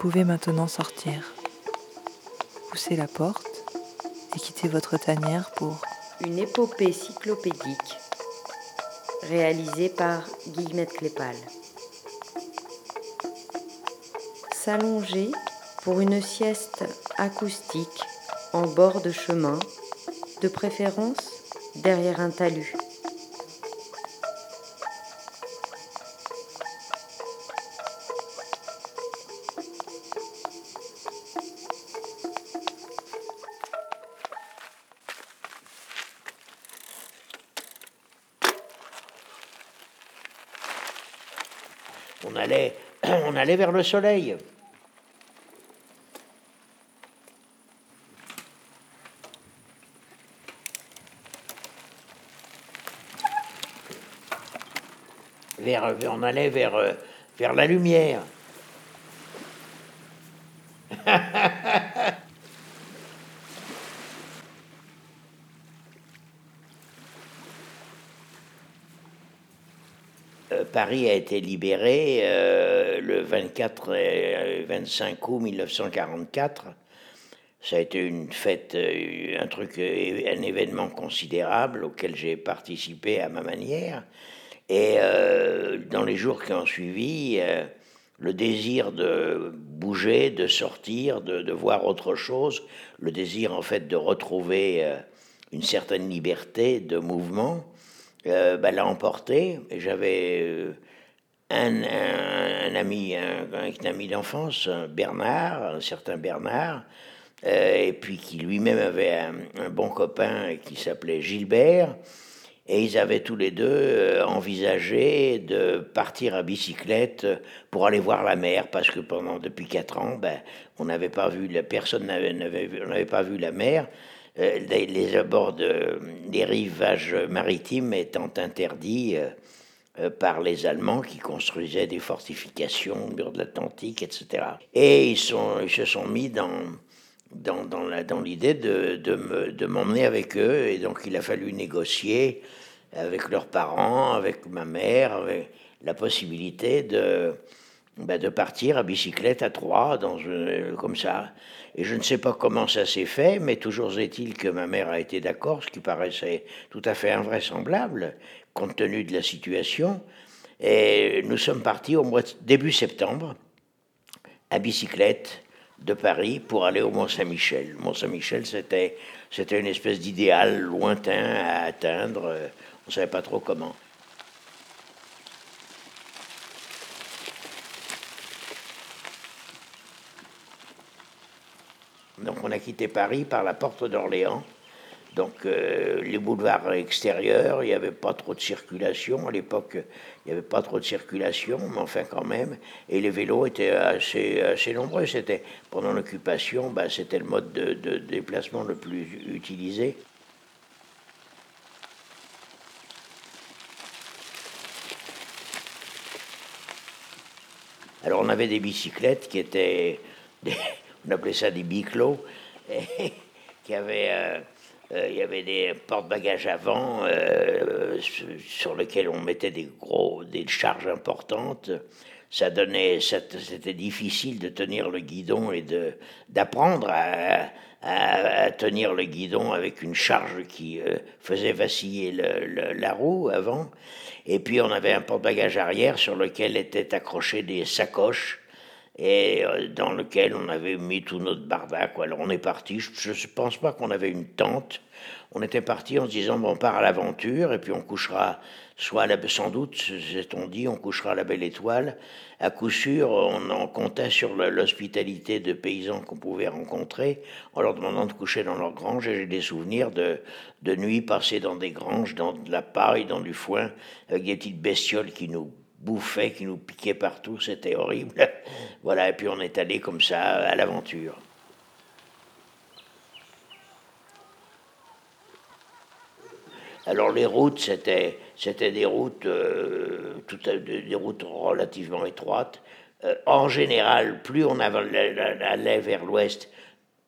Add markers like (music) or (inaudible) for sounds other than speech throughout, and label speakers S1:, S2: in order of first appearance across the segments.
S1: pouvez maintenant sortir. Poussez la porte et quittez votre tanière pour
S2: une épopée cyclopédique réalisée par Guillemette Clépal. S'allonger pour une sieste acoustique en bord de chemin, de préférence derrière un talus.
S3: Allait vers le soleil. Vers, on allait vers, euh, la lumière. (laughs) Euh, Paris a été libéré euh, le 24 et 25 août 1944. Ça a été une fête, euh, un truc, un événement considérable auquel j'ai participé à ma manière. Et dans les jours qui ont suivi, le désir de bouger, de sortir, de, voir autre chose, le désir en fait de retrouver une certaine liberté de mouvement, euh, ben, l'a emporté. J'avais un, un, ami, un, un ami d'enfance, Bernard, un certain Bernard, euh, et puis qui lui-même avait un, bon copain qui s'appelait Gilbert. Et ils avaient tous les deux euh, envisagé de partir à bicyclette pour aller voir la mer, parce que pendant depuis quatre ans, ben, on n'avait pas vu, la personne n'avait pas vu la mer. Euh, les, abords des rivages maritimes étant interdits par les Allemands qui construisaient des fortifications au mur de l'Atlantique, etc. Et ils, se sont mis dans, l'idée de, m'emmener avec eux, et donc il a fallu négocier avec leurs parents, avec ma mère, avec la possibilité de, de partir à bicyclette à trois, dans comme ça. Et je ne sais pas comment ça s'est fait, mais toujours est-il que ma mère a été d'accord, ce qui paraissait tout à fait invraisemblable, compte tenu de la situation. Et nous sommes partis au mois de, début septembre, à bicyclette de Paris pour aller au Mont-Saint-Michel. Mont-Saint-Michel, c'était, c'était une espèce d'idéal lointain à atteindre. On ne savait pas trop comment. Donc on a quitté Paris par la porte d'Orléans. Donc euh, les boulevards extérieurs, il n'y avait pas trop de circulation. À l'époque, il n'y avait pas trop de circulation, mais enfin quand même. Et les vélos étaient assez, assez nombreux. C'était pendant l'occupation, bah, c'était le mode de, déplacement le plus utilisé. Alors on avait des bicyclettes qui étaient on appelait ça des biclos, (laughs) qui avait, euh, euh, il y avait des porte-bagages avant euh, sur lesquels on mettait des gros, des charges importantes. Ça donnait, c'était difficile de tenir le guidon et de d'apprendre à, tenir le guidon avec une charge qui faisait vaciller le, la roue avant. Et puis on avait un porte-bagages arrière sur lequel étaient accrochées des sacoches et euh, dans lequel on avait mis tout notre bardac. Alors on est parti, je ne pense pas qu'on avait une tente. On était parti en se disant, bon, on part à l'aventure et puis on couchera, soit sans doute, s'est-on dit, on couchera à la belle étoile. À coup sûr, on en comptait sur l'hospitalité de paysans qu'on pouvait rencontrer en leur demandant de coucher dans leur grange. Et j'ai des souvenirs de, de nuits passées dans des granges, dans de la paille, dans du foin, avec des petites bestioles qui nous bouffait, qui nous piquait partout, c'était horrible. (laughs) voilà, et puis on est allé comme ça à l'aventure. Alors les routes, c'était, c'était des routes, euh, des routes relativement étroites. Euh, en général, plus on allait vers l'ouest,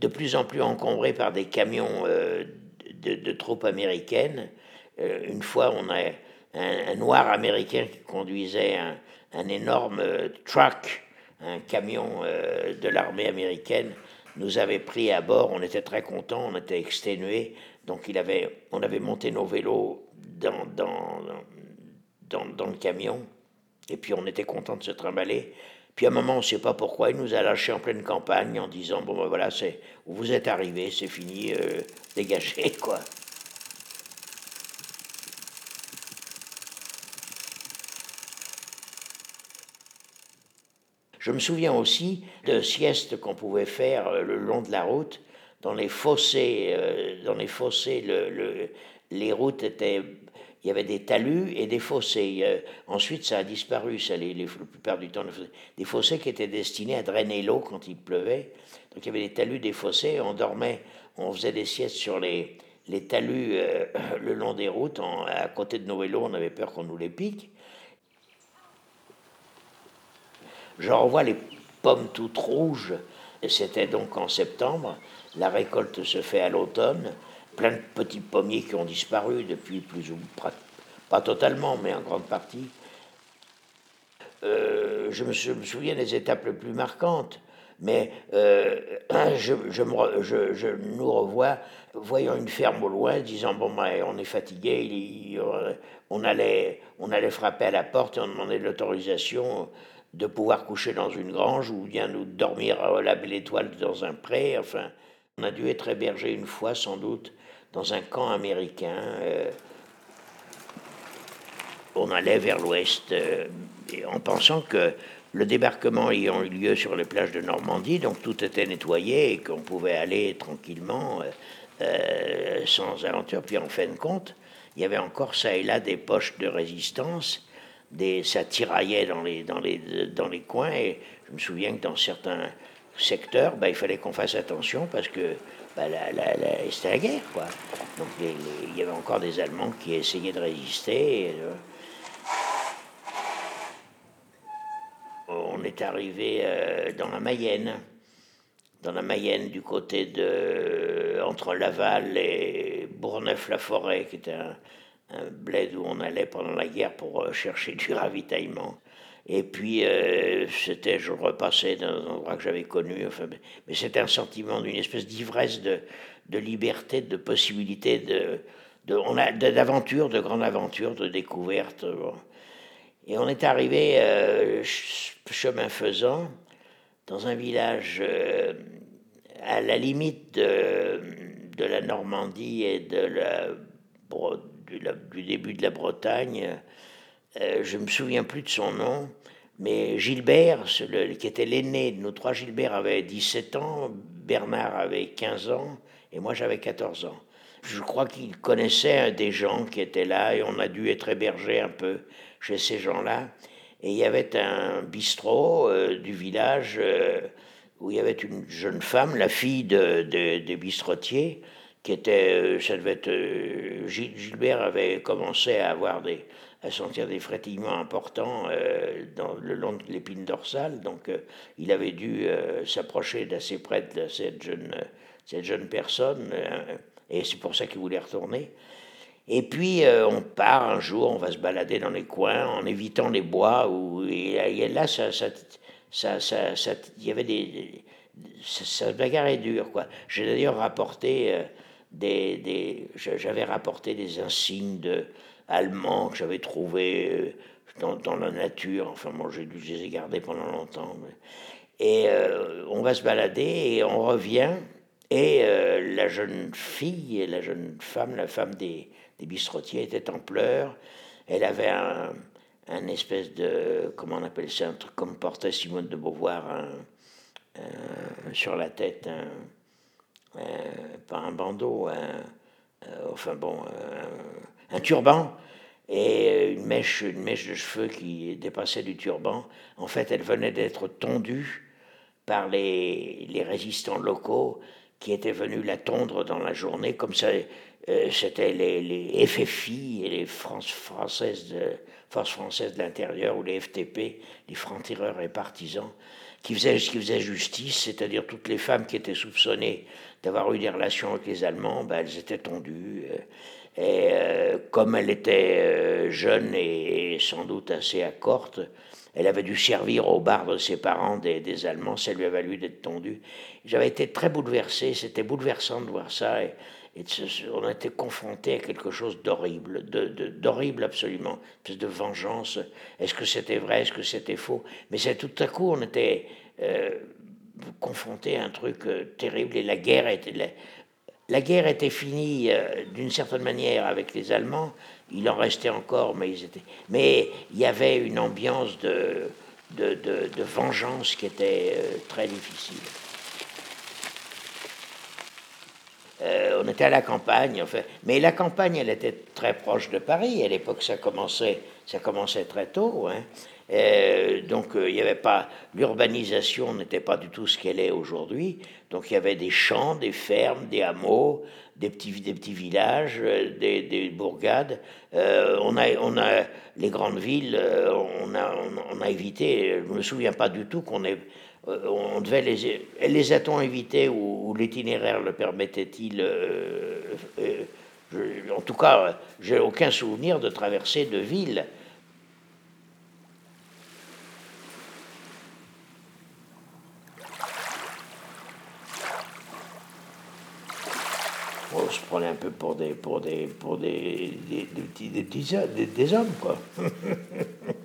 S3: de plus en plus encombré par des camions euh, de, de, troupes américaines. une fois, on a un, noir américain qui conduisait un, énorme truck, un camion de l'armée américaine nous avait pris à bord. On était très contents, on était exténués. Donc il avait, on avait monté nos vélos dans, dans, dans, dans le camion. Et puis on était content de se trimballer. Puis à un moment, on ne sait pas pourquoi, il nous a lâchés en pleine campagne en disant Bon, ben voilà, vous êtes arrivés, c'est fini, euh, dégagez, quoi. Je me souviens aussi de siestes qu'on pouvait faire euh, le long de la route, dans les fossés. Euh, dans les fossés, le, les routes étaient il y avait des talus et des fossés. ensuite, ça a disparu, ça, les, la plupart du temps. Des fossés qui étaient destinés à drainer l'eau quand il pleuvait. Donc il y avait des talus, des fossés. On dormait, on faisait des siestes sur les, les talus euh, le long des routes. à côté de nos vélos, on avait peur qu'on nous les pique. Je revois les pommes toutes rouges. C'était donc en septembre. La récolte se fait à l'automne plein de petits pommiers qui ont disparu depuis plus ou moins, pas totalement, mais en grande partie. Euh, je, me, souviens des étapes les plus marquantes, mais euh, (clears throat) je, nous revois voyant une ferme au loin, disant bon ben, on est fatigué, on allait on allait frapper à la porte et on demandait l'autorisation de pouvoir coucher dans une grange ou bien nous dormir à la belle étoile dans un pré. Enfin, on a dû être hébergé une fois sans doute dans un camp américain. Euh, on allait vers l'ouest euh, en pensant que le débarquement ayant eu lieu sur les plages de Normandie, donc tout était nettoyé et qu'on pouvait aller tranquillement euh, sans aventure. Puis en fin de compte, il y avait encore ça et là des poches de résistance, ça tiraillait dans les, dans, les, dans les coins et je me souviens que dans certains secteurs, ben, il fallait qu'on fasse attention parce que bah, c'était la guerre, quoi. Donc il y avait encore des Allemands qui essayaient de résister. Euh, on est arrivé euh, dans la Mayenne, dans la Mayenne du côté de entre Laval et Bourneuf-la-Forêt, qui était un, un, bled où on allait pendant la guerre pour euh, chercher du ravitaillement. Et puis, euh, c'était, je repassais dans un endroit que j'avais connu, enfin, mais c'était un sentiment d'une espèce d'ivresse de, de, liberté, de possibilité, de, de, d'aventure, de grande aventure, de découverte. Et on est arrivé, euh, chemin faisant, dans un village à la limite de, de, la Normandie et de la, du début de la Bretagne euh, je me souviens plus de son nom, mais Gilbert, qui était l'aîné de nos trois, Gilbert avait 17 ans, Bernard avait 15 ans, et moi j'avais 14 ans. Je crois qu'il connaissait des gens qui étaient là, et on a dû être hébergés un peu chez ces gens-là. Et il y avait un bistrot euh, du village euh, où il y avait une jeune femme, la fille de, des bistrotiers, qui était, ça devait être, Gilbert avait commencé à avoir des, à sentir des frétillements importants euh, dans, le long de l'épine dorsale. Donc, euh, il avait dû euh, s'approcher d'assez près de cette jeune, cette jeune personne, et c'est pour ça qu'il voulait retourner. Et puis, on part un jour, on va se balader dans les coins en évitant les bois, où, et, là, ça, ça, ça, ça, il y avait des. Ça, ça bagarrait dur, quoi. J'ai d'ailleurs rapporté des. des J'avais rapporté des insignes de allemands que j'avais trouvés euh, dans, dans, la nature. Enfin, moi, j'ai dû les ai gardés pendant longtemps. Et euh, on va se balader et on revient. Et euh, la jeune fille, la jeune femme, la femme des, des bistrotiers, était en pleurs. Elle avait un, un, espèce de, comment on appelle ça, un truc comme portait Simone de Beauvoir sur la tête, pas un bandeau, enfin bon, un turban et euh, une mèche, une mèche de cheveux qui dépassait du turban. En fait, elle venait d'être tondue par les, les, résistants locaux qui étaient venus la tondre dans la journée, comme ça, euh, c'était les, les, FFI et les françaises de, forces françaises de l'intérieur ou les FTP, les francs-tireurs et partisans, qui faisaient, qui faisaient justice, c'est-à-dire toutes les femmes qui étaient soupçonnées d'avoir eu des relations avec les Allemands, ben, elles étaient tondues. Et euh, comme elle était euh, jeune et, sans doute assez accorte, Elle avait dû servir au bar de ses parents des, Allemands, ça lui a valu d'être tondue. J'avais été très bouleversé, c'était bouleversant de voir ça. Et, on a été confronté à quelque chose d'horrible, d'horrible absolument, une de vengeance. Est-ce que c'était vrai, est-ce que c'était faux? Mais tout à coup, on était euh, confronté à un truc euh, terrible et la guerre était. La, guerre était finie euh, d'une certaine manière avec les Allemands. Il en restait encore, mais ils étaient. Mais il y avait une ambiance de, de, de vengeance qui était très difficile. Euh, on était à la campagne, enfin, mais la campagne, elle était très proche de Paris. À l'époque, ça commençait, ça commençait très tôt. Hein. Euh, donc, euh, il n'y avait pas l'urbanisation n'était pas du tout ce qu'elle est aujourd'hui. Donc, il y avait des champs, des fermes, des hameaux, des petits, des petits villages, des, des bourgades. on a, on a les grandes villes. on a, on a évité. Je me souviens pas du tout qu'on ait on devait les, les a-t-on invités ou, l'itinéraire le permettait-il euh, euh, En tout cas, j'ai aucun souvenir de traverser de ville. On se prenait un peu pour des pour des pour des, des, des, des, des hommes quoi. (laughs)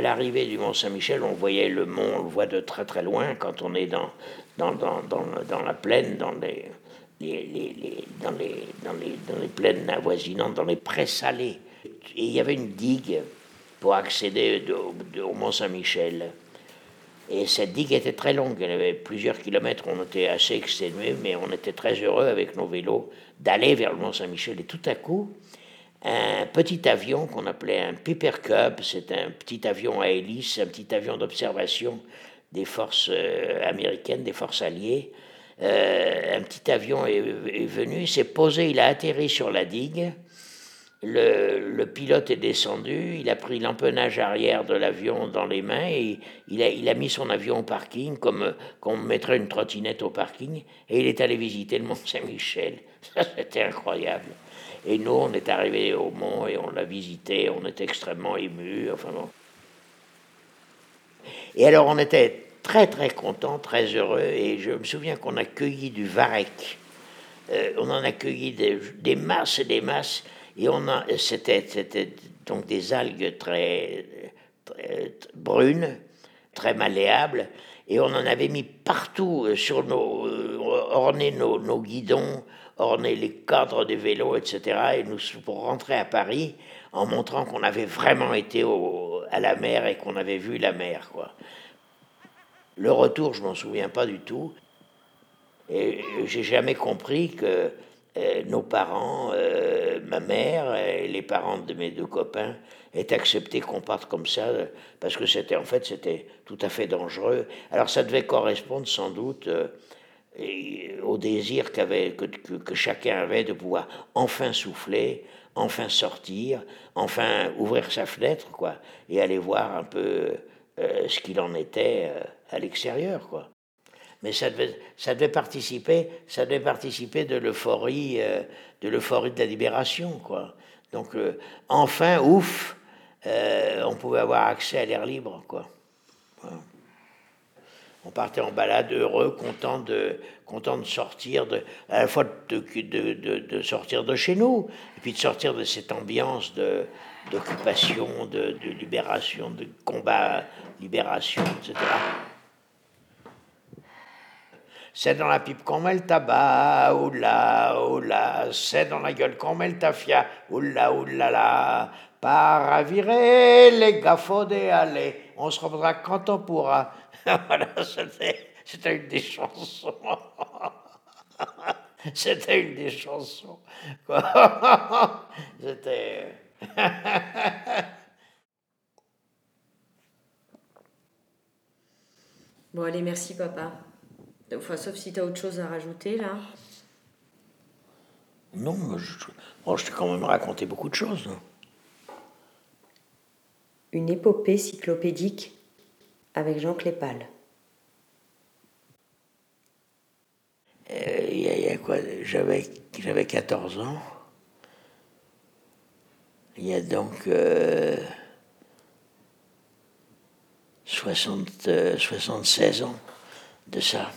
S3: à l'arrivée du Mont Saint-Michel, on voyait le mont, on le voit de très très loin quand on est dans, dans, dans, dans, la plaine, dans les, dans, les, dans, les, dans les plaines avoisinantes, dans les prés salés. Et il y avait une digue pour accéder au Mont Saint-Michel. Et cette digue était très longue, elle avait plusieurs kilomètres, on était assez exténués, mais on était très heureux avec nos vélos d'aller vers le Mont Saint-Michel. Et tout à coup, un petit avion qu'on appelait un Piper Cub. C'est un petit avion à hélice, un petit avion d'observation des forces euh, américaines, des forces alliées. Euh, un petit avion est, venu, s'est posé, il a atterri sur la digue. Le, pilote est descendu, il a pris l'empennage arrière de l'avion dans les mains et il a, mis son avion au parking comme, comme on mettrait une trottinette au parking et il est allé visiter le Mont Saint-Michel. (laughs) Ça, c'était incroyable. Et nous, on est arrivé au mont et on l'a visité, on était extrêmement émus. Enfin Et alors, on était très, très contents, très heureux. Et je me souviens qu'on a cueilli du varech. Euh, on en a cueilli des, masses et des masses. Et on a, c'était, c'était donc des algues très, brunes, très malléables. Et on en avait mis partout euh, sur nos, euh, orné nos, nos guidons, orner les cadres des vélos, etc. Et nous, pour rentrer à Paris, en montrant qu'on avait vraiment été à la mer et qu'on avait vu la mer. Quoi. Le retour, je m'en souviens pas du tout. Et j'ai jamais compris que euh, nos parents, euh, ma mère et les parents de mes deux copains aient accepté qu'on parte comme ça parce que c'était en fait c'était tout à fait dangereux. Alors ça devait correspondre sans doute euh, au désir qu'avait, que, que, chacun avait de pouvoir enfin souffler, enfin sortir, enfin ouvrir sa fenêtre, quoi, et aller voir un peu euh, ce qu'il en était euh, à l'extérieur, quoi. Mais ça devait, ça devait participer, ça devait participer de l'euphorie, euh, de l'euphorie de la libération, quoi. Donc enfin, ouf, on pouvait avoir accès à l'air libre, quoi on partait en balade heureux, content de, content de sortir, de, à la fois de, de, de, sortir de chez nous, et puis de sortir de cette ambiance d'occupation, de, libération, de combat, libération, etc. C'est dans la pipe qu'on met le tabac, oula, oula, c'est dans la gueule qu'on met le tafia, oula, oula, là, par à virer les gaffodés, allez, on se reprendra quand on pourra. (laughs) voilà, c'était une des chansons. (laughs) c'était une des chansons. (laughs) c'était.
S2: bon, allez, merci, papa. Enfin, sauf si tu as autre chose à rajouter, là.
S3: Non, je, je t'ai quand même raconté beaucoup de choses.
S2: Une épopée cyclopédique avec Jean Clépal.
S3: Euh, il y, a quoi? J'avais 14 ans. Il y a donc 60, 76 ans de ça.